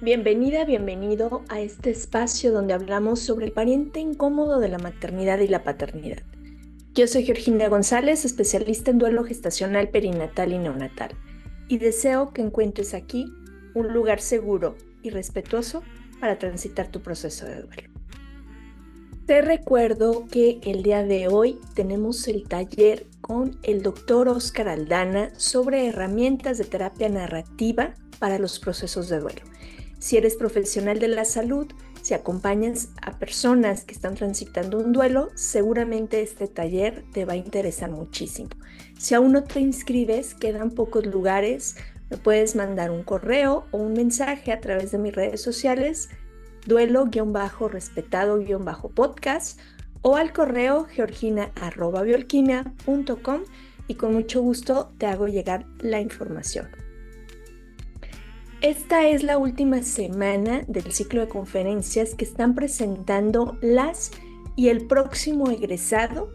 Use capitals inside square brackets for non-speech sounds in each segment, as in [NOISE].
Bienvenida, bienvenido a este espacio donde hablamos sobre el pariente incómodo de la maternidad y la paternidad. Yo soy Georgina González, especialista en duelo gestacional, perinatal y neonatal, y deseo que encuentres aquí un lugar seguro y respetuoso para transitar tu proceso de duelo. Te recuerdo que el día de hoy tenemos el taller con el doctor Oscar Aldana sobre herramientas de terapia narrativa para los procesos de duelo. Si eres profesional de la salud, si acompañas a personas que están transitando un duelo, seguramente este taller te va a interesar muchísimo. Si aún no te inscribes, quedan pocos lugares, me puedes mandar un correo o un mensaje a través de mis redes sociales, duelo-respetado-podcast o al correo georgina.bioalquimia.com y con mucho gusto te hago llegar la información. Esta es la última semana del ciclo de conferencias que están presentando las y el próximo egresado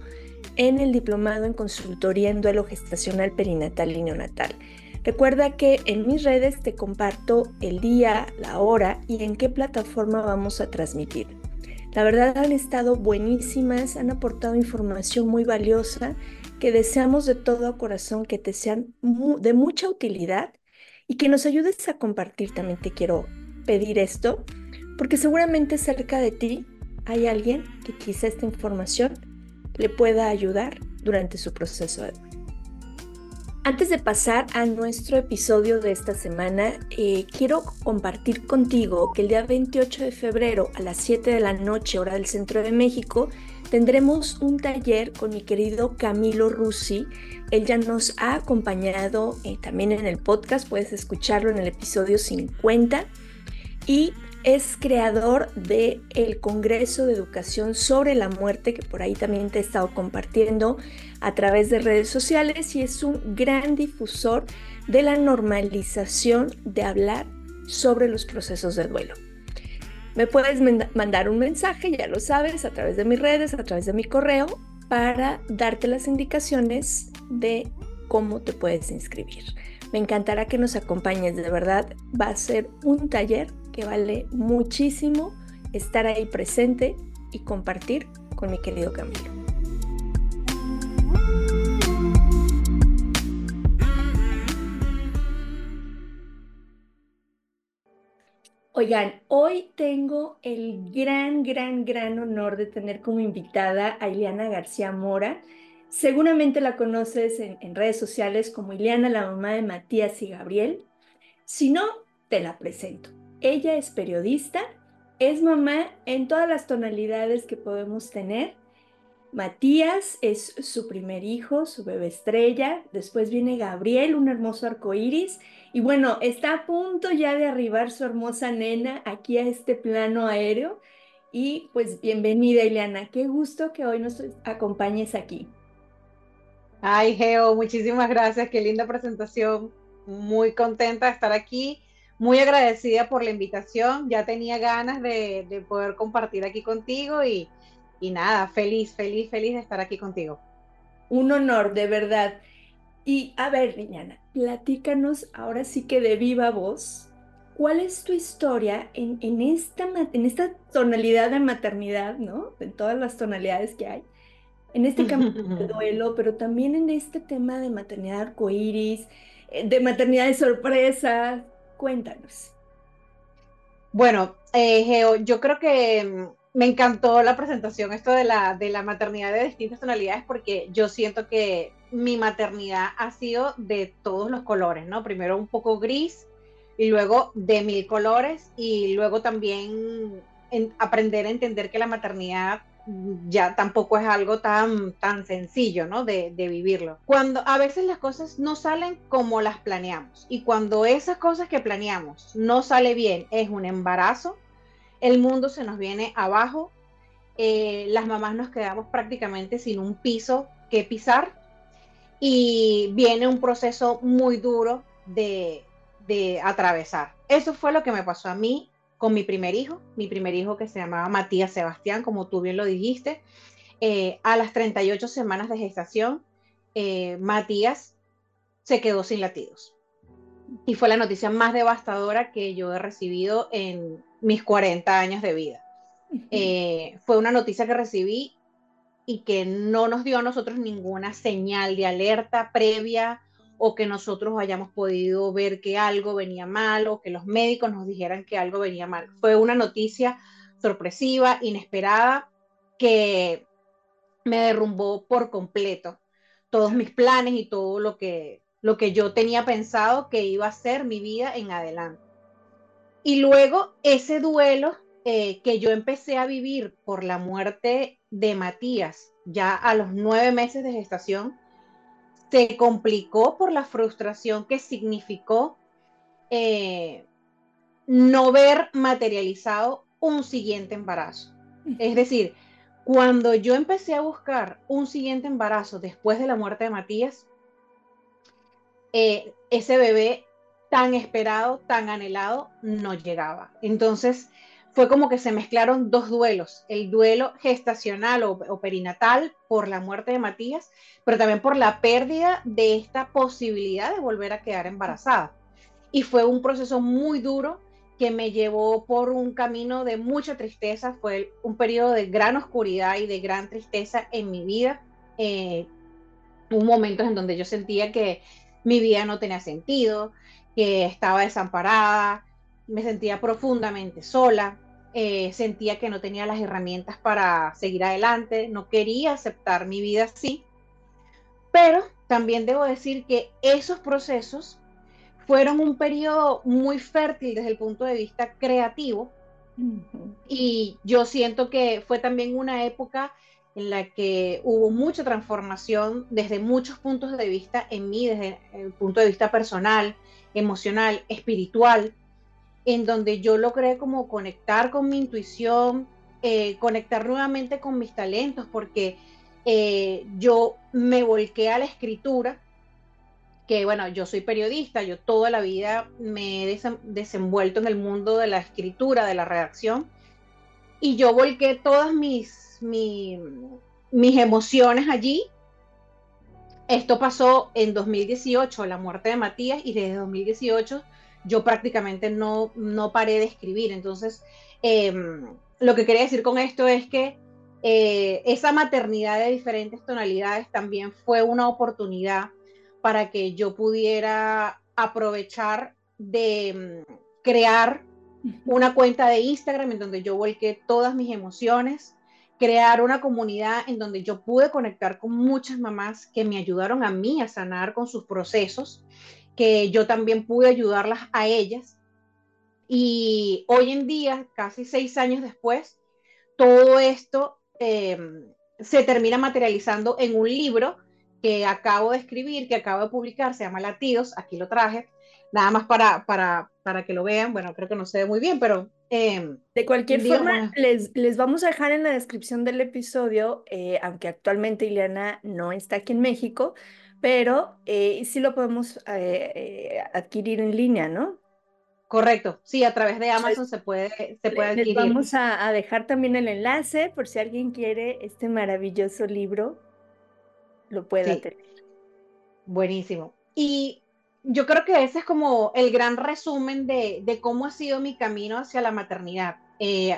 en el diplomado en consultoría en duelo gestacional perinatal y neonatal. Recuerda que en mis redes te comparto el día, la hora y en qué plataforma vamos a transmitir. La verdad han estado buenísimas, han aportado información muy valiosa que deseamos de todo corazón que te sean de mucha utilidad y que nos ayudes a compartir. También te quiero pedir esto, porque seguramente cerca de ti hay alguien que quizá esta información le pueda ayudar durante su proceso de Antes de pasar a nuestro episodio de esta semana, eh, quiero compartir contigo que el día 28 de febrero a las 7 de la noche, hora del centro de México, tendremos un taller con mi querido Camilo Rusi. Él ya nos ha acompañado eh, también en el podcast, puedes escucharlo en el episodio 50 y es creador del el Congreso de Educación sobre la Muerte, que por ahí también te he estado compartiendo a través de redes sociales y es un gran difusor de la normalización de hablar sobre los procesos de duelo. Me puedes mandar un mensaje, ya lo sabes, a través de mis redes, a través de mi correo, para darte las indicaciones de cómo te puedes inscribir. Me encantará que nos acompañes, de verdad, va a ser un taller que vale muchísimo estar ahí presente y compartir con mi querido Camilo. Oigan, hoy tengo el gran, gran, gran honor de tener como invitada a Ileana García Mora. Seguramente la conoces en, redes sociales como Ileana, la mamá de Matías y Gabriel. Si no, te la presento. Ella es periodista, es mamá en todas las tonalidades que podemos tener. Matías es su primer hijo, su bebé estrella. Después viene Gabriel, un hermoso arco iris y bueno, está a punto ya de arribar su hermosa nena aquí a este plano aéreo. Y pues bienvenida, Ileana. Qué gusto que hoy nos acompañes aquí. Ay, Geo, muchísimas gracias. Qué linda presentación. Muy contenta de estar aquí. Muy agradecida por la invitación. Ya tenía ganas de, poder compartir aquí contigo y, y nada, feliz, feliz, feliz de estar aquí contigo. Un honor, de verdad. Y a ver, Liliana, platícanos ahora sí que de viva voz, ¿cuál es tu historia en, en, esta, en esta tonalidad de maternidad, ¿no? En todas las tonalidades que hay, en este camino de [LAUGHS] duelo, pero también en este tema de maternidad arcoíris, eh, de maternidad de sorpresa. Cuéntanos. Bueno, eh, Geo, yo creo que mm, me encantó la presentación, esto de la, de la maternidad de distintas tonalidades, porque yo siento que mi maternidad ha sido de todos los colores, ¿no? Primero un poco gris y luego de mil colores y luego también aprender a entender que la maternidad ya tampoco es algo tan, tan sencillo, ¿no? De, de, vivirlo. Cuando a veces las cosas no salen como las planeamos y cuando esas cosas que planeamos no sale bien, es un embarazo, el mundo se nos viene abajo, eh, las mamás nos quedamos prácticamente sin un piso que pisar y viene un proceso muy duro de, atravesar. Eso fue lo que me pasó a mí con mi primer hijo, mi primer hijo que se llamaba Matías Sebastián, como tú bien lo dijiste. Eh, a las 38 semanas de gestación, eh, Matías se quedó sin latidos. y fue la noticia más devastadora que yo he recibido en mis 40 años de vida. Eh, fue una noticia que recibí y que no nos dio a nosotros ninguna señal de alerta previa o que nosotros hayamos podido ver que algo venía mal o que los médicos nos dijeran que algo venía mal. Fue una noticia sorpresiva, inesperada, que me derrumbó por completo todos mis planes y todo lo que, lo que yo tenía pensado que iba a ser mi vida en adelante. Y luego ese duelo eh, que yo empecé a vivir por la muerte de Matías, ya a los nueve meses de gestación, se complicó por la frustración que significó eh, no ver materializado un siguiente embarazo. Es decir, cuando yo empecé a buscar un siguiente embarazo después de la muerte de Matías, eh, ese bebé tan esperado, tan anhelado, no llegaba. Entonces, fue como que se mezclaron dos duelos, el duelo gestacional o, perinatal por la muerte de Matías, pero también por la pérdida de esta posibilidad de volver a quedar embarazada. Y fue un proceso muy duro que me llevó por un camino de mucha tristeza, fue un periodo de gran oscuridad y de gran tristeza en mi vida, eh, un momento en donde yo sentía que mi vida no tenía sentido, que estaba desamparada, me sentía profundamente sola, eh, sentía que no tenía las herramientas para seguir adelante, no quería aceptar mi vida así, pero también debo decir que esos procesos fueron un periodo muy fértil desde el punto de vista creativo. Y yo siento que fue también una época en la que hubo mucha transformación desde muchos puntos de vista en mí, desde el punto de vista personal, emocional, espiritual, en donde yo logré como conectar con mi intuición, eh, conectar nuevamente con mis talentos, porque eh, yo me volqué a la escritura, que bueno, yo soy periodista, yo toda la vida me he desenvuelto en el mundo de la escritura, de la redacción, y yo volqué todas mis, mis, mis emociones allí. Esto pasó en 2018, la muerte de Matías, y desde 2018 yo prácticamente no, no paré de escribir. Entonces, em, lo que quería decir con esto es que eh, esa maternidad de diferentes tonalidades también fue una oportunidad para que yo pudiera aprovechar de em, crear una cuenta de Instagram en donde yo volqué todas mis emociones, crear una comunidad en donde yo pude conectar con muchas mamás que me ayudaron a mí a sanar con sus procesos que yo también pude ayudarlas a ellas. Y hoy en día, casi seis años después, todo esto eh, se termina materializando en un libro que acabo de escribir, que acabo de publicar, se llama Latidos, aquí lo traje, nada más para, para, para que lo vean, bueno, creo que no se ve muy bien, pero... Eh, de cualquier forma, les, les, vamos a dejar en la descripción del episodio, eh, aunque actualmente Ileana no está aquí en México, pero eh, sí lo podemos eh, eh, adquirir en línea, ¿no? Correcto, sí, a través de Amazon se puede, se puede adquirir. Les vamos a, dejar también el enlace por si alguien quiere este maravilloso libro, lo pueda tener. Buenísimo. Y yo creo que ese es como el gran resumen de, de cómo ha sido mi camino hacia la maternidad.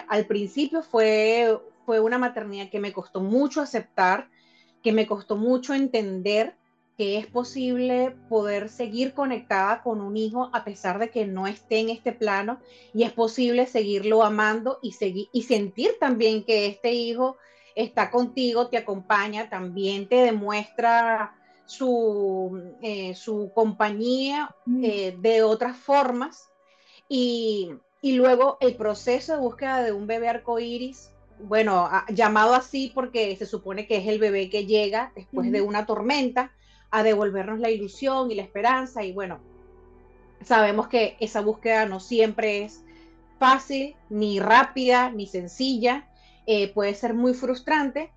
al principio fue, fue una maternidad que me costó mucho aceptar, que me costó mucho entender que es posible poder seguir conectada con un hijo a pesar de que no esté en este plano y es posible seguirlo amando y, seguir, y sentir también que este hijo está contigo, te acompaña, también te demuestra su, eh, su compañía mm. eh, de otras formas. Y, y, luego el proceso de búsqueda de un bebé arcoíris, bueno, llamado así porque se supone que es el bebé que llega después de una tormenta, a devolvernos la ilusión y la esperanza. Y bueno, sabemos que esa búsqueda no siempre es fácil, ni rápida, ni sencilla, eh, puede ser muy frustrante,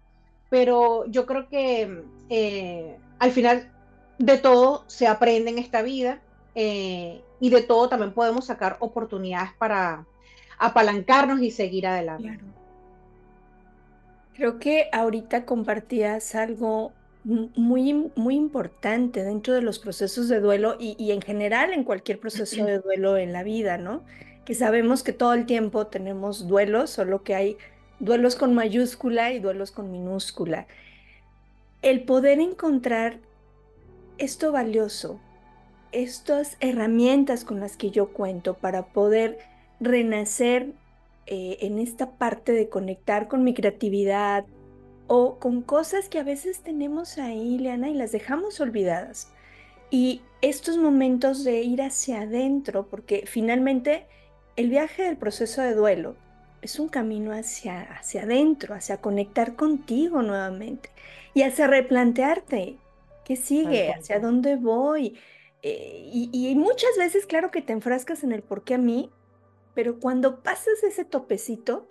pero yo creo que eh, al final de todo se aprende en esta vida eh, y de todo también podemos sacar oportunidades para apalancarnos y seguir adelante. Creo que ahorita compartías algo muy, muy importante dentro de los procesos de duelo y, y, en general en cualquier proceso [CLEARS THROAT] de duelo en la vida, ¿no? Que sabemos que todo el tiempo tenemos duelos, solo que hay duelos con mayúscula y duelos con minúscula. El poder encontrar esto valioso, estas herramientas con las que yo cuento para poder renacer eh, en esta parte de conectar con mi creatividad o con cosas que a veces tenemos ahí, Leana, y las dejamos olvidadas. Y estos momentos de ir hacia adentro, porque finalmente el viaje del proceso de duelo es un camino hacia, hacia adentro, hacia conectar contigo nuevamente y hacia replantearte qué sigue, hacia dónde voy. Eh, y, y, muchas veces, claro que te enfrascas en el por qué a mí, pero cuando pasas ese topecito,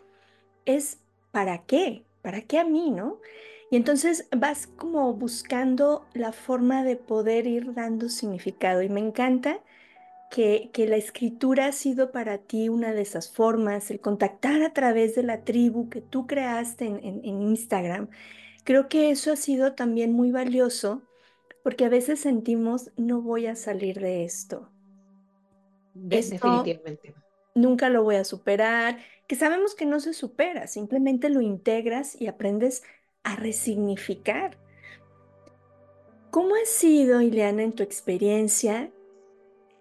es ¿para qué? ¿Para qué a mí, no? Y entonces vas como buscando la forma de poder ir dando significado. Y me encanta que, que, la escritura ha sido para ti una de esas formas, el contactar a través de la tribu que tú creaste en, en, en Instagram. Creo que eso ha sido también muy valioso porque a veces sentimos, no voy a salir de esto. Definitivamente nunca lo voy a superar, que sabemos que no se supera, simplemente lo integras y aprendes a resignificar. ¿Cómo ha sido, Ileana, en tu experiencia,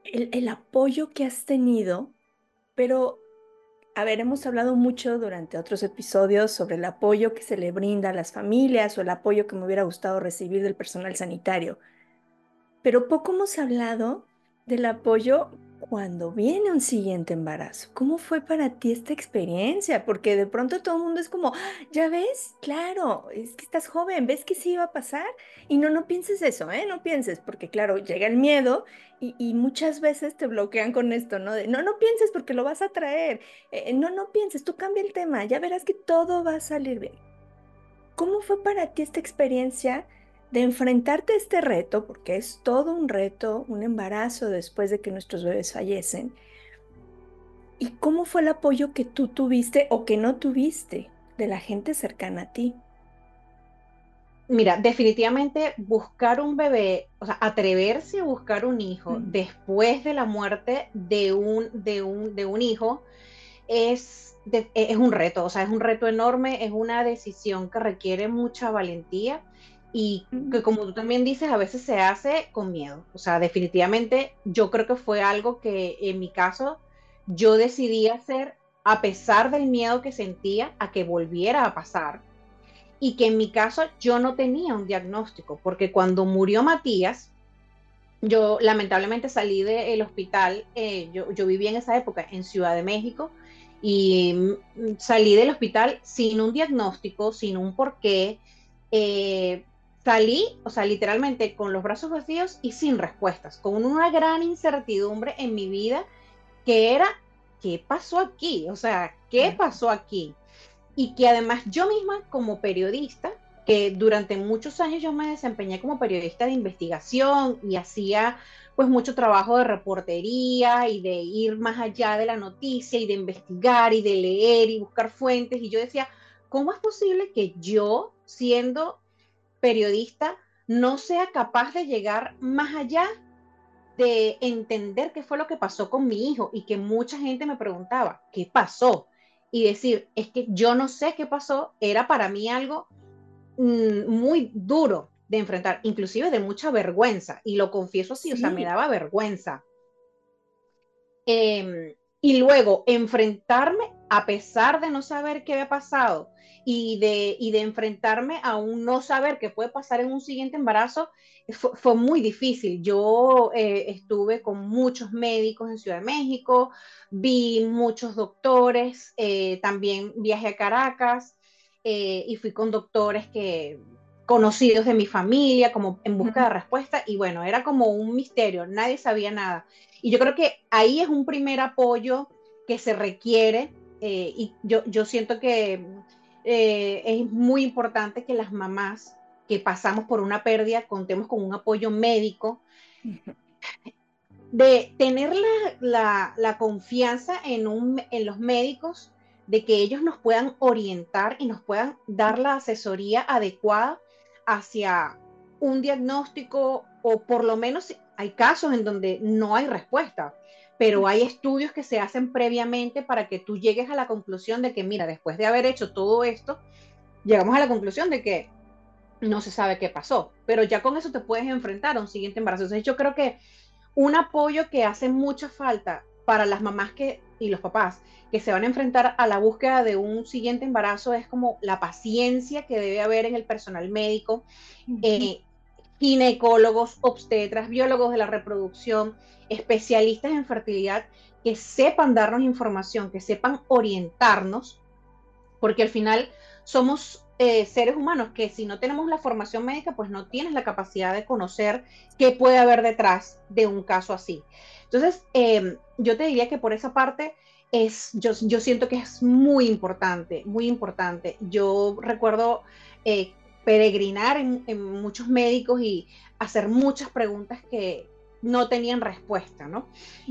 el, el, apoyo que has tenido? Pero, a ver, hemos hablado mucho durante otros episodios sobre el apoyo que se le brinda a las familias o el apoyo que me hubiera gustado recibir del personal sanitario. Pero poco hemos hablado del apoyo cuando viene un siguiente embarazo. ¿Cómo fue para ti esta experiencia? Porque de pronto todo el mundo es como, ya ves, claro, es que estás joven, ves que sí iba a pasar. Y no, no pienses eso, ¿eh? No pienses, porque claro, llega el miedo y, muchas veces te bloquean con esto, ¿no? De, no, no pienses porque lo vas a traer. Eh, no, no pienses, tú cambia el tema, ya verás que todo va a salir bien. ¿Cómo fue para ti esta experiencia? De enfrentarte a este reto, porque es todo un reto, un embarazo después de que nuestros bebés fallecen. ¿Y cómo fue el apoyo que tú tuviste o que no tuviste de la gente cercana a ti? Mira, definitivamente buscar un bebé, o sea, atreverse a buscar un hijo después de la muerte de un, de un, de un hijo es, es un reto, o sea, es un reto enorme, es una decisión que requiere mucha valentía y que como tú también dices, a veces se hace con miedo. O sea, definitivamente yo creo que fue algo que en mi caso yo decidí hacer a pesar del miedo que sentía a que volviera a pasar. Y que en mi caso yo no tenía un diagnóstico, porque cuando murió Matías, yo lamentablemente salí del hospital, eh, yo, yo vivía en esa época en Ciudad de México, y mm, salí del hospital sin un diagnóstico, sin un porqué. Eh, salí, o sea, literalmente con los brazos vacíos y sin respuestas, con una gran incertidumbre en mi vida que era, ¿qué pasó aquí? O sea, ¿qué pasó aquí? Y que además yo misma como periodista, que durante muchos años yo me desempeñé como periodista de investigación y hacía pues mucho trabajo de reportería y de ir más allá de la noticia y de investigar y de leer y buscar fuentes. Y yo decía, ¿cómo es posible que yo, siendo periodista no sea capaz de llegar más allá de entender qué fue lo que pasó con mi hijo y que mucha gente me preguntaba, ¿qué pasó? Y decir, es que yo no sé qué pasó, era para mí algo mm, muy duro de enfrentar, inclusive de mucha vergüenza, y lo confieso así, o sea, me daba vergüenza. Em, y luego enfrentarme a pesar de no saber qué había pasado y de, y de enfrentarme a un no saber qué puede pasar en un siguiente embarazo, fue, muy difícil. Yo eh, estuve con muchos médicos en Ciudad de México, vi muchos doctores, eh, también viajé a Caracas eh, y fui con doctores que conocidos de mi familia, como en busca de respuesta, y bueno, era como un misterio, nadie sabía nada. Y yo creo que ahí es un primer apoyo que se requiere, y yo, yo siento que eh, es muy importante que las mamás que pasamos por una pérdida contemos con un apoyo médico, de tener la, confianza en, un, en los médicos, de que ellos nos puedan orientar y nos puedan dar la asesoría adecuada hacia un diagnóstico o por lo menos hay casos en donde no hay respuesta, pero hay estudios que se hacen previamente para que tú llegues a la conclusión de que, mira, después de haber hecho todo esto, llegamos a la conclusión de que no se sabe qué pasó, pero ya con eso te puedes enfrentar a un siguiente embarazo. Entonces yo creo que un apoyo que hace mucha falta para las mamás que, y los papás que se van a enfrentar a la búsqueda de un siguiente embarazo es como la paciencia que debe haber en el personal médico, eh, ginecólogos, obstetras, biólogos de la reproducción, especialistas en fertilidad que sepan darnos información, que sepan orientarnos, porque al final somos eh, seres humanos que si no tenemos la formación médica, pues no tienes la capacidad de conocer qué puede haber detrás de un caso así. Entonces, em, yo te diría que por esa parte es, yo, yo siento que es muy importante, muy importante. Yo recuerdo eh, peregrinar en, muchos médicos y hacer muchas preguntas que no tenían respuesta, ¿no?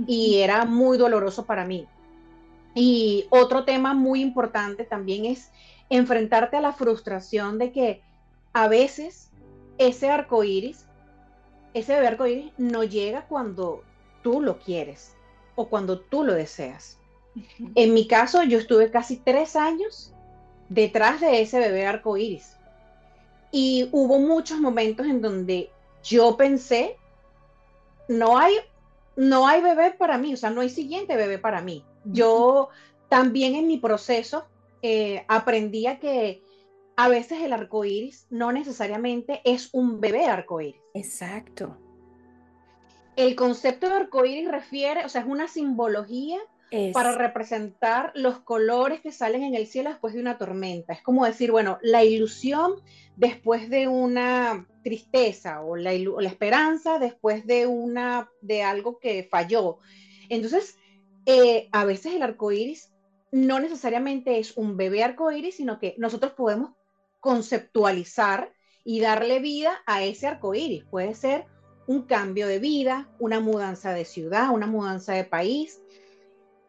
Y era muy doloroso para mí. Y otro tema muy importante también es enfrentarte a la frustración de que a veces ese arco iris, ese bebé arco iris no llega cuando tú lo quieres o cuando tú lo deseas. En mi caso, yo estuve casi tres años detrás de ese bebé arco iris. Y hubo muchos momentos en donde yo pensé, no hay, no hay bebé para mí, o sea, no hay siguiente bebé para mí. Yo también en mi proceso eh, aprendía que a veces el arco iris no necesariamente es un bebé arco iris. Exacto el concepto de arcoíris refiere, o sea, es una simbología para representar los colores que salen en el cielo después de una tormenta. Es como decir, bueno, la ilusión después de una tristeza o la, esperanza después de una de algo que falló. Entonces, eh, a veces el arcoíris no necesariamente es un bebé arcoíris, sino que nosotros podemos conceptualizar y darle vida a ese arcoíris. Puede ser un cambio de vida, una mudanza de ciudad, una mudanza de país,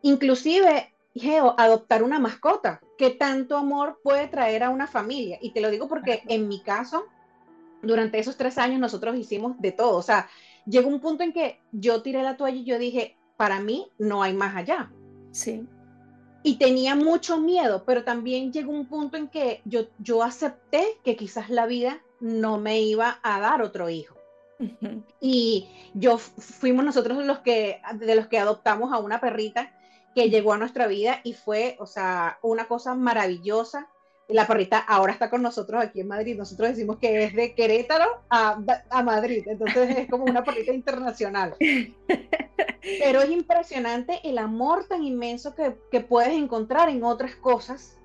inclusive, Geo, adoptar una mascota. ¿Qué tanto amor puede traer a una familia? Y te lo digo porque en mi caso, durante esos tres años nosotros hicimos de todo. O sea, llegó un punto en que yo tiré la toalla y yo dije, para mí no hay más allá. Sí. Y tenía mucho miedo, pero también llegó un punto en que yo, yo acepté que quizás la vida no me iba a dar otro hijo. Y yo fuimos nosotros los que, de los que adoptamos a una perrita que llegó a nuestra vida y fue, o sea, una cosa maravillosa. La perrita ahora está con nosotros aquí en Madrid. Nosotros decimos que es de Querétaro a, a Madrid, entonces es como una perrita internacional. Pero es impresionante el amor tan inmenso que, que puedes encontrar en otras cosas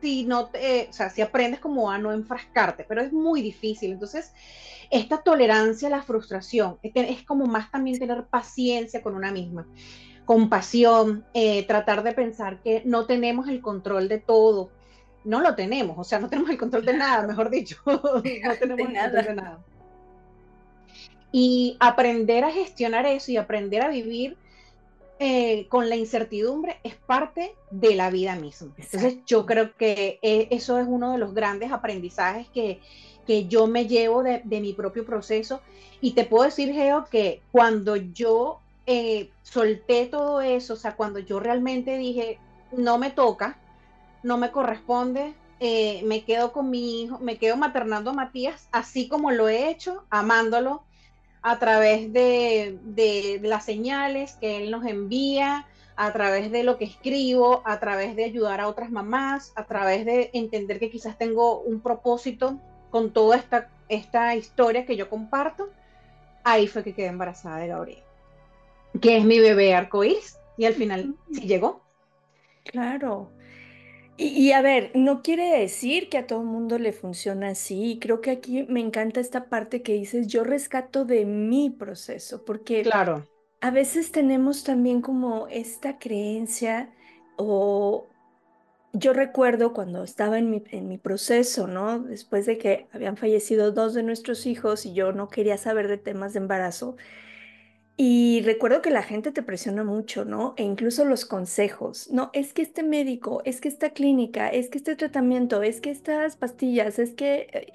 si no te, o sea, si aprendes como a no enfrascarte, pero es muy difícil. Entonces, esta tolerancia a la frustración es, como más también tener paciencia con una misma, compasión, eh, tratar de pensar que no tenemos el control de todo. No lo tenemos, o sea, no tenemos el control de [LAUGHS] nada, mejor dicho, [LAUGHS] no tenemos el control de nada. Y aprender a gestionar eso y aprender a vivir eh, con la incertidumbre es parte de la vida misma. Entonces yo creo que eh, eso es uno de los grandes aprendizajes que, que yo me llevo de, mi propio proceso. Y te puedo decir, Geo, que cuando yo eh, solté todo eso, o sea, cuando yo realmente dije, no me toca, no me corresponde, eh, me quedo con mi hijo, me quedo maternando a Matías, así como lo he hecho, amándolo a través de, las señales que él nos envía, a través de lo que escribo, a través de ayudar a otras mamás, a través de entender que quizás tengo un propósito con toda esta, esta historia que yo comparto, ahí fue que quedé embarazada de Gabriel, que es mi bebé arcoíris, y al final sí llegó. Claro. Y, a ver, no quiere decir que a todo el mundo le funciona así. Creo que aquí me encanta esta parte que dices, yo rescato de mi proceso, porque claro. a veces tenemos también como esta creencia o yo recuerdo cuando estaba en mi, en mi proceso, ¿no? Después de que habían fallecido dos de nuestros hijos y yo no quería saber de temas de embarazo. Y recuerdo que la gente te presiona mucho, ¿no? E incluso los consejos. No, es que este médico, es que esta clínica, es que este tratamiento, es que estas pastillas, es que... Eh,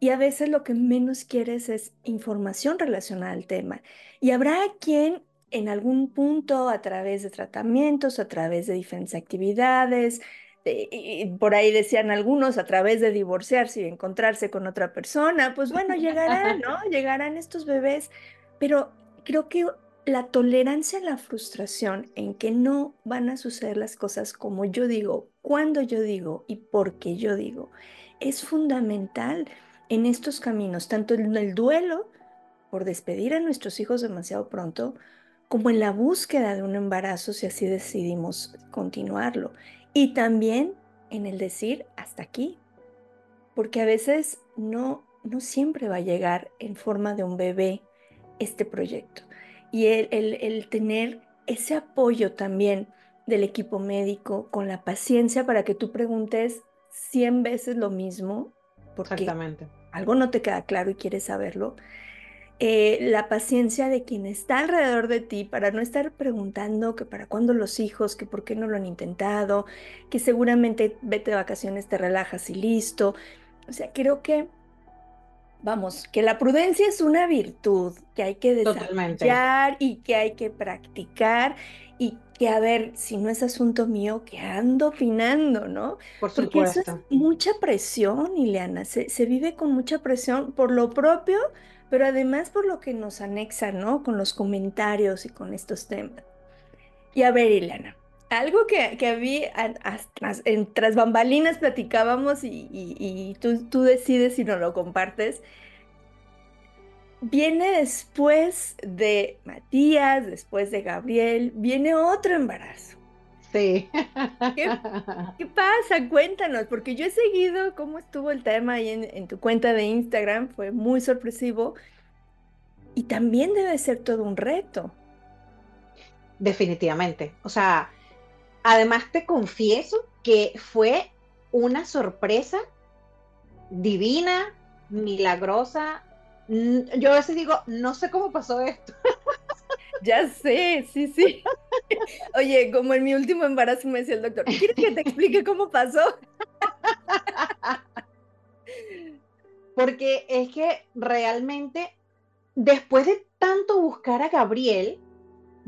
y a veces lo que menos quieres es información relacionada al tema. Y habrá quien en algún punto, a través de tratamientos, a través de diferentes actividades, y por ahí decían algunos, a través de divorciarse y encontrarse con otra persona, pues bueno, llegarán, ¿no? [LAUGHS] Llegarán estos bebés, pero creo que la tolerancia a la frustración en que no van a suceder las cosas como yo digo, cuando yo digo y porque yo digo, es fundamental en estos caminos, tanto en el duelo por despedir a nuestros hijos demasiado pronto, como en la búsqueda de un embarazo si así decidimos continuarlo. Y también en el decir hasta aquí, porque a veces no, no siempre va a llegar en forma de un bebé este proyecto. Y el, el tener ese apoyo también del equipo médico con la paciencia para que tú preguntes 100 veces lo mismo, porque Exactamente. algo no te queda claro y quieres saberlo. Eh, la paciencia de quien está alrededor de ti para no estar preguntando que para cuándo los hijos, que por qué no lo han intentado, que seguramente vete de vacaciones, te relajas y listo. O sea, creo que, vamos, que la prudencia es una virtud que hay que desarrollar y que hay que practicar y que, a ver, si no es asunto mío, que ando opinando, ¿no? Por supuesto. Porque eso es mucha presión, Ileana, se, se vive con mucha presión por lo propio pero además por lo que nos anexa, ¿no? Con los comentarios y con estos temas. Y a ver, Ileana, algo que, que vi en tras bambalinas platicábamos y, tú, tú, decides si no lo compartes. Viene después de Matías, después de Gabriel, viene otro embarazo. Sí. ¿Qué, [LAUGHS] ¿Qué, pasa? Cuéntanos, porque yo he seguido cómo estuvo el tema ahí en, en, tu cuenta de Instagram, fue muy sorpresivo y también debe ser todo un reto. Definitivamente. O sea, además te confieso que fue una sorpresa divina, milagrosa. Yo a veces digo, no sé cómo pasó esto. [LAUGHS] Ya sé, sí, sí. Oye, como en mi último embarazo me decía el doctor, ¿quieres que te explique cómo pasó? Porque es que realmente, después de tanto buscar a Gabriel,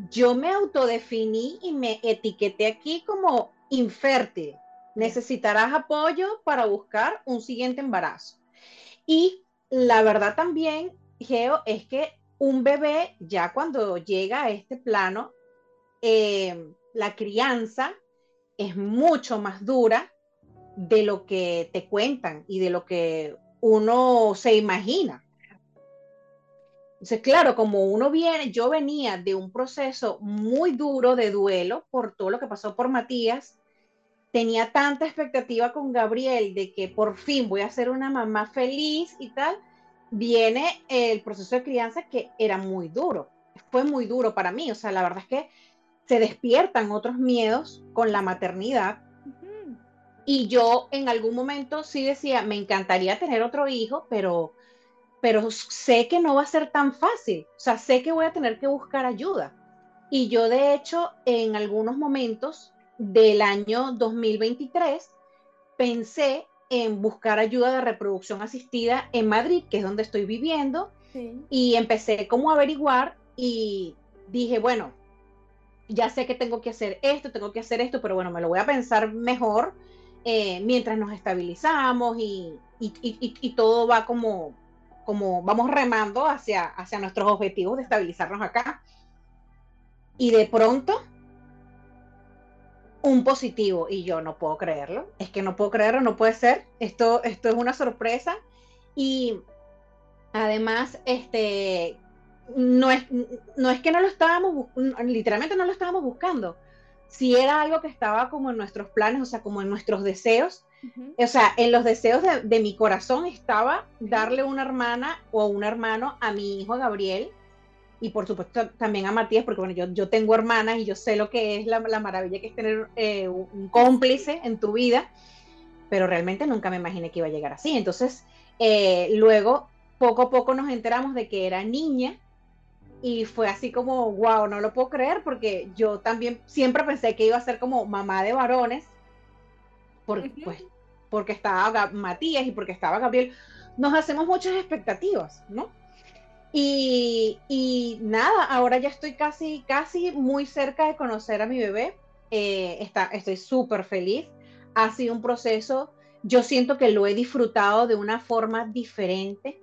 yo me autodefiní y me etiqueté aquí como infértil. Necesitarás apoyo para buscar un siguiente embarazo. Y la verdad también, Geo, es que un bebé ya cuando llega a este plano, eh, la crianza es mucho más dura de lo que te cuentan y de lo que uno se imagina. Entonces, claro, como uno viene, yo venía de un proceso muy duro de duelo por todo lo que pasó por Matías, tenía tanta expectativa con Gabriel de que por fin voy a ser una mamá feliz y tal, viene el proceso de crianza que era muy duro. Fue muy duro para mí. O sea, la verdad es que se despiertan otros miedos con la maternidad. Y yo en algún momento sí decía, me encantaría tener otro hijo, pero, pero sé que no va a ser tan fácil. O sea, sé que voy a tener que buscar ayuda. Y yo de hecho en algunos momentos del año 2023 pensé en buscar ayuda de reproducción asistida en Madrid, que es donde estoy viviendo, y empecé como a averiguar y dije, bueno, ya sé que tengo que hacer esto, tengo que hacer esto, pero bueno, me lo voy a pensar mejor eh, mientras nos estabilizamos y, y, todo va como, como vamos remando hacia, hacia nuestros objetivos de estabilizarnos acá. Y de pronto un positivo y yo no puedo creerlo, es que no puedo creerlo, no puede ser, esto, esto es una sorpresa y además, este, no es, no es que no lo estábamos, literalmente no lo estábamos buscando, si era algo que estaba como en nuestros planes, o sea, como en nuestros deseos, o sea, en los deseos de, de mi corazón estaba darle una hermana o un hermano a mi hijo Gabriel, y por supuesto también a Matías, porque bueno, yo, yo tengo hermanas y yo sé lo que es la, la maravilla que es tener eh, un cómplice en tu vida, pero realmente nunca me imaginé que iba a llegar así. Entonces, eh, luego, poco a poco nos enteramos de que era niña y fue así como, wow, no lo puedo creer, porque yo también siempre pensé que iba a ser como mamá de varones, porque, pues, porque estaba Matías y porque estaba Gabriel, nos hacemos muchas expectativas, ¿no? Y, nada, ahora ya estoy casi, casi muy cerca de conocer a mi bebé. Eh, está, estoy súper feliz. Ha sido un proceso, yo siento que lo he disfrutado de una forma diferente,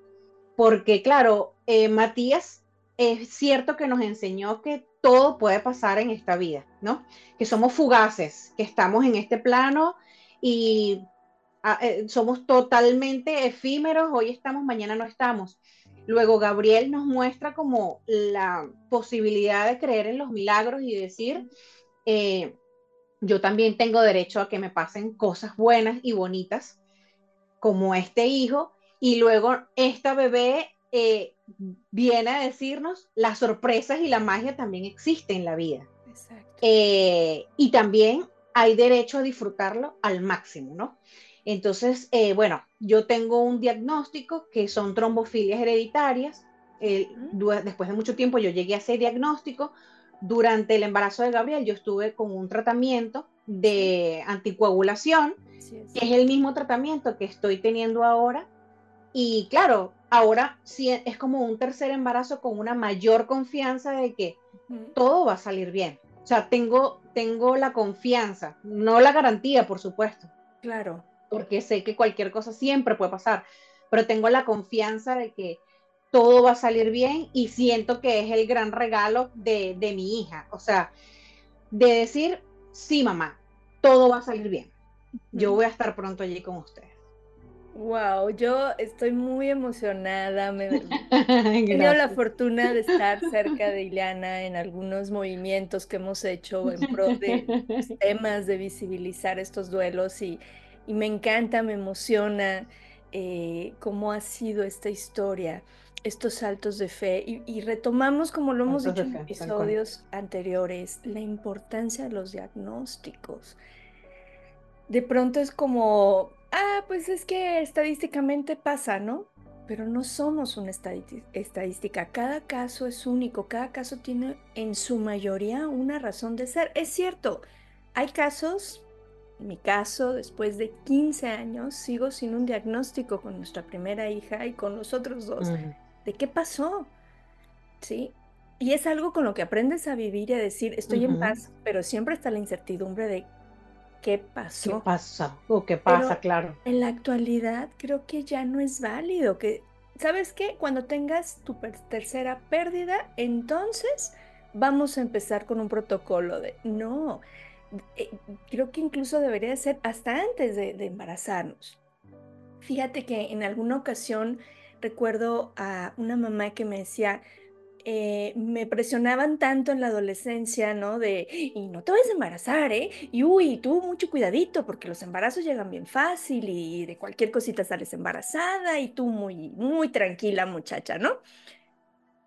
porque claro, eh, Matías es cierto que nos enseñó que todo puede pasar en esta vida, ¿no? Que somos fugaces, que estamos en este plano y ah, eh, somos totalmente efímeros, hoy estamos, mañana no estamos. Luego Gabriel nos muestra como la posibilidad de creer en los milagros y decir, eh, yo también tengo derecho a que me pasen cosas buenas y bonitas como este hijo. Y luego esta bebé eh, viene a decirnos las sorpresas y la magia también existen en la vida. Eh, y también hay derecho a disfrutarlo al máximo, ¿no? Entonces, eh, bueno, yo tengo un diagnóstico que son trombofilias hereditarias. después de mucho tiempo yo llegué a ese diagnóstico. Durante el embarazo de Gabriel yo estuve con un tratamiento de anticoagulación, que es el mismo tratamiento que estoy teniendo ahora. Y claro, ahora sí es como un tercer embarazo con una mayor confianza de que todo va a salir bien. O sea, tengo, tengo la confianza, no la garantía, por supuesto. Claro. Porque sé que cualquier cosa siempre puede pasar, pero tengo la confianza de que todo va a salir bien y siento que es el gran regalo de, de mi hija. O sea, de decir, sí, mamá, todo va a salir bien. Yo voy a estar pronto allí con ustedes. Wow, yo estoy muy emocionada. Me, [LAUGHS] he tenido la fortuna de estar cerca de [LAUGHS] Ileana en algunos movimientos que hemos hecho en pro de [LAUGHS] temas de visibilizar estos duelos y, me encanta, me emociona eh, cómo ha sido esta historia, estos saltos de fe y, y retomamos, como lo hemos dicho en episodios anteriores, la importancia de los diagnósticos. De pronto es como ah, pues es que estadísticamente pasa, ¿no? Pero no somos una estadística. Cada caso es único, cada caso tiene en su mayoría una razón de ser. Es cierto, hay casos, en mi caso, después de 15 años, sigo sin un diagnóstico con nuestra primera hija y con los otros dos. ¿De qué pasó? ¿Sí? Y es algo con lo que aprendes a vivir y a decir, estoy en paz, pero siempre está la incertidumbre de qué pasó. ¿Qué pasa? O qué pasa, claro. En la actualidad creo que ya no es válido que, ¿sabes qué? Cuando tengas tu tercera pérdida, entonces vamos a empezar con un protocolo de, no, eh, creo que incluso debería ser hasta antes de, de embarazarnos. Fíjate que en alguna ocasión recuerdo a una mamá que me decía, eh, me presionaban tanto en la adolescencia, ¿no? De, y no te vayas a embarazar, ¿eh? Y uy, tú mucho cuidadito, porque los embarazos llegan bien fácil y de cualquier cosita sales embarazada y tú muy, muy tranquila, muchacha, ¿no?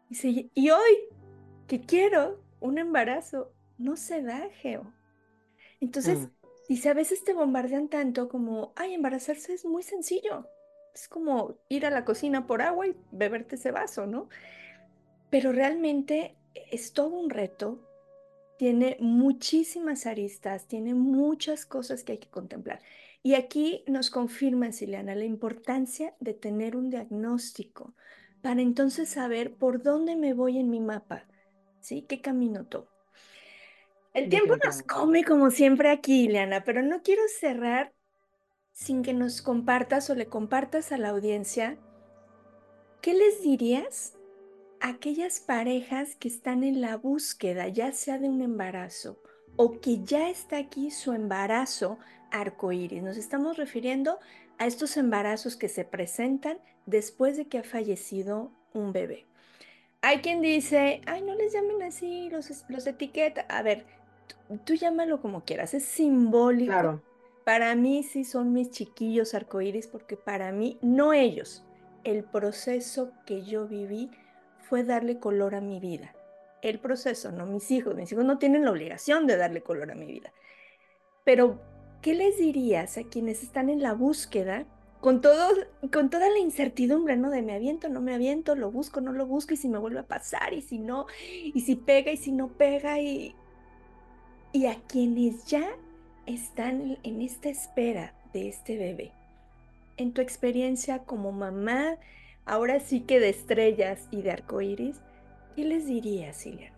Y, y hoy que quiero un embarazo, no se da, Geo. Entonces, mm. dice, a veces te bombardean tanto como, ay, embarazarse es muy sencillo. Es como ir a la cocina por agua y beberte ese vaso, ¿no? Pero realmente es todo un reto, tiene muchísimas aristas, tiene muchas cosas que hay que contemplar. Y aquí nos confirma, Sileana, la importancia de tener un diagnóstico para entonces saber por dónde me voy en mi mapa, ¿sí? ¿Qué camino tomo? El tiempo nos come como siempre aquí, Ileana, pero no quiero cerrar sin que nos compartas o le compartas a la audiencia, ¿qué les dirías aquellas parejas que están en la búsqueda, ya sea de un embarazo o que ya está aquí su embarazo arcoíris. Nos estamos refiriendo a estos embarazos que se presentan después de que ha fallecido un bebé. Hay quien dice, ay, no les llamen así, los, los etiqueta. A ver, tú, llámalo como quieras, es simbólico. Claro. Para mí sí son mis chiquillos arcoíris porque para mí, no ellos, el proceso que yo viví fue darle color a mi vida. El proceso, no mis hijos. Mis hijos no tienen la obligación de darle color a mi vida. Pero, ¿qué les dirías a quienes están en la búsqueda con, todo, con toda la incertidumbre, ¿no? De me aviento, no me aviento, lo busco, no lo busco, y si me vuelve a pasar, y si no, y si pega, y si no pega, y, y a quienes ya están en esta espera de este bebé. en tu experiencia como mamá, ahora sí que de estrellas y de arcoíris, ¿qué les dirías, Ileana?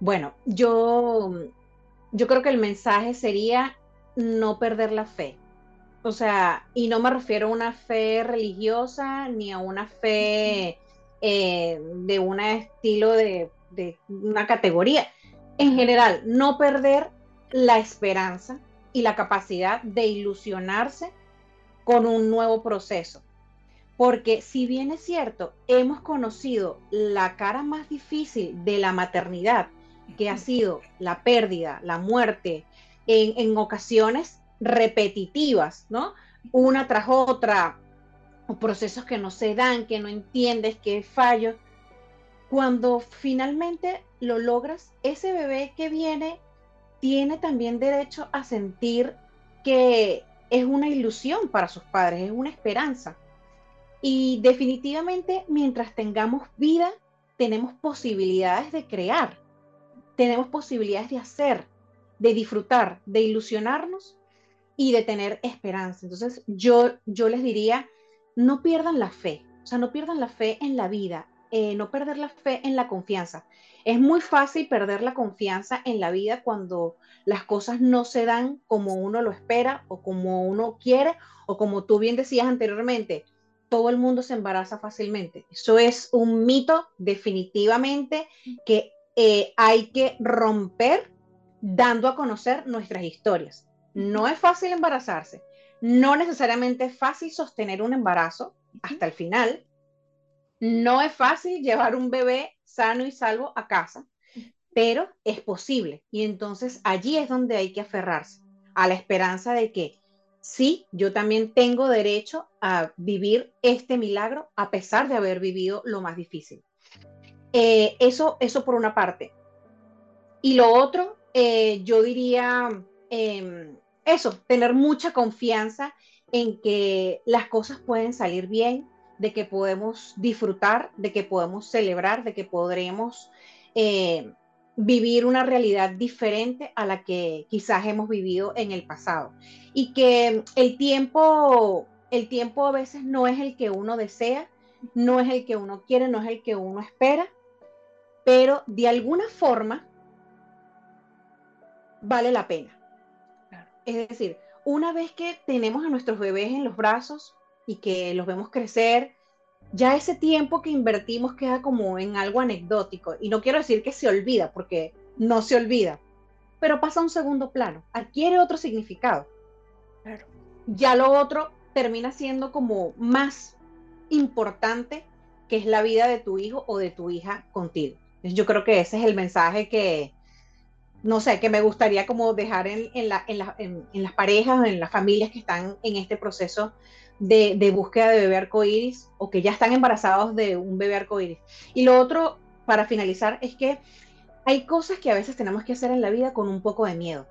Bueno, yo, yo creo que el mensaje sería no perder la fe. O sea, y no me refiero a una fe religiosa ni a una fe eh, de un estilo de, de una categoría. En general, no perder la esperanza y la capacidad de ilusionarse con un nuevo proceso. Porque si bien es cierto, hemos conocido la cara más difícil de la maternidad, que ha sido la pérdida, la muerte, en, ocasiones repetitivas, ¿no? Una tras otra, procesos que no se dan, que no entiendes, que fallo. Cuando finalmente lo logras, ese bebé que viene tiene también derecho a sentir que es una ilusión para sus padres, es una esperanza. Y definitivamente, mientras tengamos vida, tenemos posibilidades de crear, tenemos posibilidades de hacer, de disfrutar, de ilusionarnos y de tener esperanza. Entonces, yo, yo les diría, no pierdan la fe, o sea, no pierdan la fe en la vida, eh, no perder la fe en la confianza. Es muy fácil perder la confianza en la vida cuando las cosas no se dan como uno lo espera o como uno quiere o como tú bien decías anteriormente, todo el mundo se embaraza fácilmente. Eso es un mito definitivamente que eh, hay que romper dando a conocer nuestras historias. No es fácil embarazarse, no necesariamente es fácil sostener un embarazo hasta el final, no es fácil llevar un bebé sano y salvo a casa, pero es posible. Y entonces allí es donde hay que aferrarse a la esperanza de que sí, yo también tengo derecho a vivir este milagro a pesar de haber vivido lo más difícil. Eh, eso, eso por una parte. Y lo otro eh, yo diría em, eso, tener mucha confianza en que las cosas pueden salir bien, de que podemos disfrutar, de que podemos celebrar, de que podremos eh, vivir una realidad diferente a la que quizás hemos vivido en el pasado. Y que el tiempo, el tiempo a veces no es el que uno desea, no es el que uno quiere, no es el que uno espera, pero de alguna forma vale la pena. Es decir, una vez que tenemos a nuestros bebés en los brazos y que los vemos crecer, ya ese tiempo que invertimos queda como en algo anecdótico. Y no quiero decir que se olvida, porque no se olvida, pero pasa a un segundo plano, adquiere otro significado. Ya lo otro termina siendo como más importante que es la vida de tu hijo o de tu hija contigo. Yo creo que ese es el mensaje que, no sé, que me gustaría como dejar en, en, la, en, en las parejas, en las familias que están en este proceso de, búsqueda de bebé arcoíris o que ya están embarazados de un bebé arcoíris. Y lo otro, para finalizar, es que hay cosas que a veces tenemos que hacer en la vida con un poco de miedo.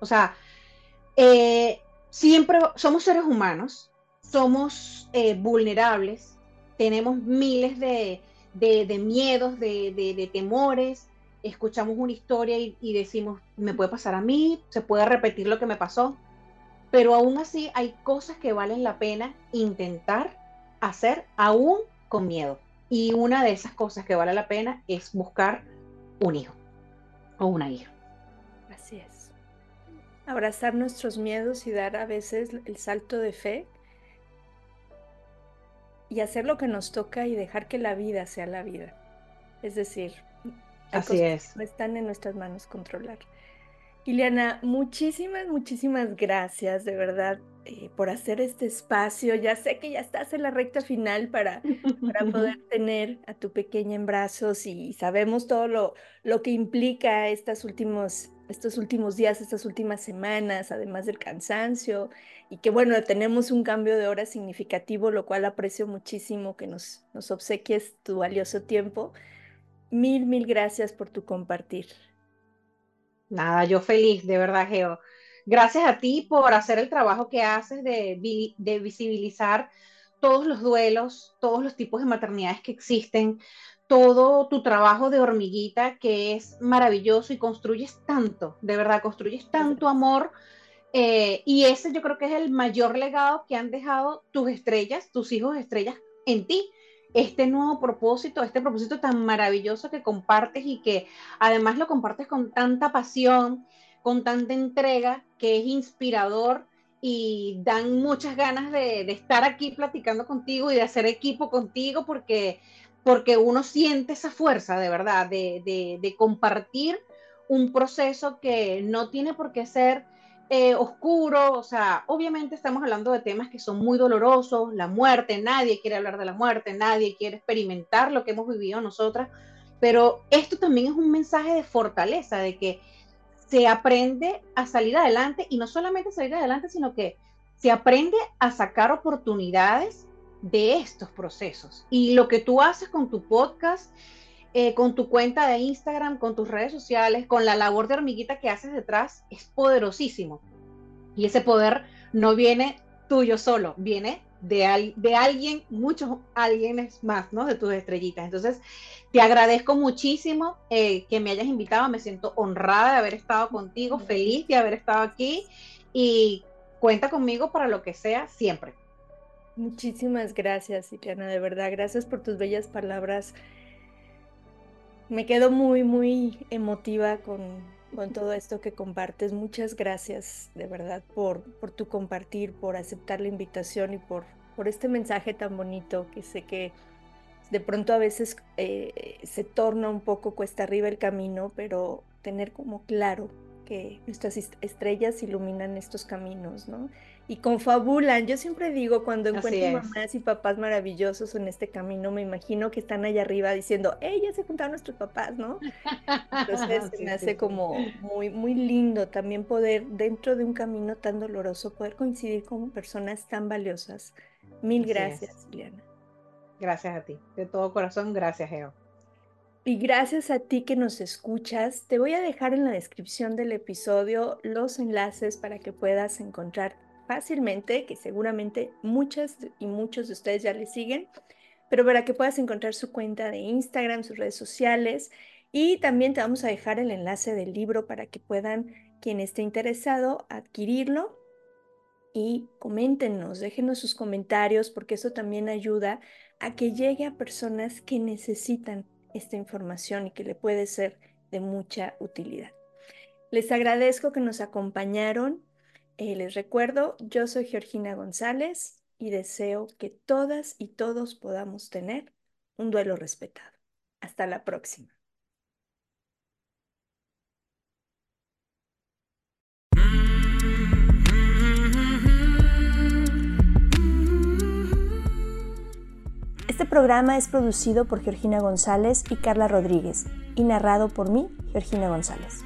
O sea, eh, siempre somos seres humanos, somos eh, vulnerables, tenemos miles de, de, de miedos, de, de temores, escuchamos una historia y, decimos, me puede pasar a mí, se puede repetir lo que me pasó, pero aún así hay cosas que valen la pena intentar hacer aún con miedo. Y una de esas cosas que vale la pena es buscar un hijo o una hija. Así es. Abrazar nuestros miedos y dar a veces el salto de fe y hacer lo que nos toca y dejar que la vida sea la vida. Es decir, Así es. No están en nuestras manos controlar. Ileana, muchísimas, muchísimas gracias de verdad eh, por hacer este espacio. Ya sé que ya estás en la recta final para, para poder [LAUGHS] tener a tu pequeña en brazos y sabemos todo lo, lo que implica estas últimos, estos últimos días, estas últimas semanas, además del cansancio y que bueno, tenemos un cambio de hora significativo, lo cual aprecio muchísimo que nos, nos obsequies tu valioso tiempo. Mil, mil gracias por tu compartir. Nada, yo feliz, de verdad, Geo. Gracias a ti por hacer el trabajo que haces de, de visibilizar todos los duelos, todos los tipos de maternidades que existen, todo tu trabajo de hormiguita que es maravilloso y construyes tanto, de verdad, construyes tanto amor Eh, y ese yo creo que es el mayor legado que han dejado tus estrellas, tus hijos estrellas en ti. Este nuevo propósito, este propósito tan maravilloso que compartes y que además lo compartes con tanta pasión, con tanta entrega, que es inspirador y dan muchas ganas de, estar aquí platicando contigo y de hacer equipo contigo porque, porque uno siente esa fuerza de verdad, de, de compartir un proceso que no tiene por qué ser eh, oscuro, o sea, obviamente estamos hablando de temas que son muy dolorosos, la muerte, nadie quiere hablar de la muerte, nadie quiere experimentar lo que hemos vivido nosotras, pero esto también es un mensaje de fortaleza, de que se aprende a salir adelante y no solamente salir adelante, sino que se aprende a sacar oportunidades de estos procesos. Y lo que tú haces con tu podcast, eh, con tu cuenta de Instagram, con tus redes sociales, con la labor de hormiguita que haces detrás, es poderosísimo. Y ese poder no viene tuyo solo, viene de, de alguien, muchos alguienes más, ¿no? De tus estrellitas. Entonces, te agradezco muchísimo eh, que me hayas invitado, me siento honrada de haber estado contigo, feliz de haber estado aquí y cuenta conmigo para lo que sea siempre. Muchísimas gracias, Ileana, de verdad. Gracias por tus bellas palabras me quedo muy, muy emotiva con, todo esto que compartes. Muchas gracias, de verdad, por, por tu compartir, por aceptar la invitación y por, por este mensaje tan bonito que sé que de pronto a veces eh, se torna un poco cuesta arriba el camino, pero tener como claro que nuestras estrellas iluminan estos caminos, ¿no? Y confabulan. Yo siempre digo, cuando encuentro mamás y papás maravillosos en este camino, me imagino que están allá arriba diciendo, ¡Ey, ya se juntaron nuestros papás, ¿no? Entonces [LAUGHS] me hace como muy, muy lindo también poder, dentro de un camino tan doloroso, poder coincidir con personas tan valiosas. Mil gracias, Liliana. Gracias a ti, de todo corazón, gracias, Geo. Y gracias a ti que nos escuchas, te voy a dejar en la descripción del episodio los enlaces para que puedas encontrar fácilmente, que seguramente muchas y muchos de ustedes ya le siguen, pero para que puedas encontrar su cuenta de Instagram, sus redes sociales y también te vamos a dejar el enlace del libro para que puedan, quien esté interesado, adquirirlo y coméntenos, déjenos sus comentarios porque eso también ayuda a que llegue a personas que necesitan esta información y que le puede ser de mucha utilidad. Les agradezco que nos acompañaron eh, les recuerdo, yo soy Georgina González y deseo que todas y todos podamos tener un duelo respetado. Hasta la próxima. Este programa es producido por Georgina González y Carla Rodríguez y narrado por mí, Georgina González.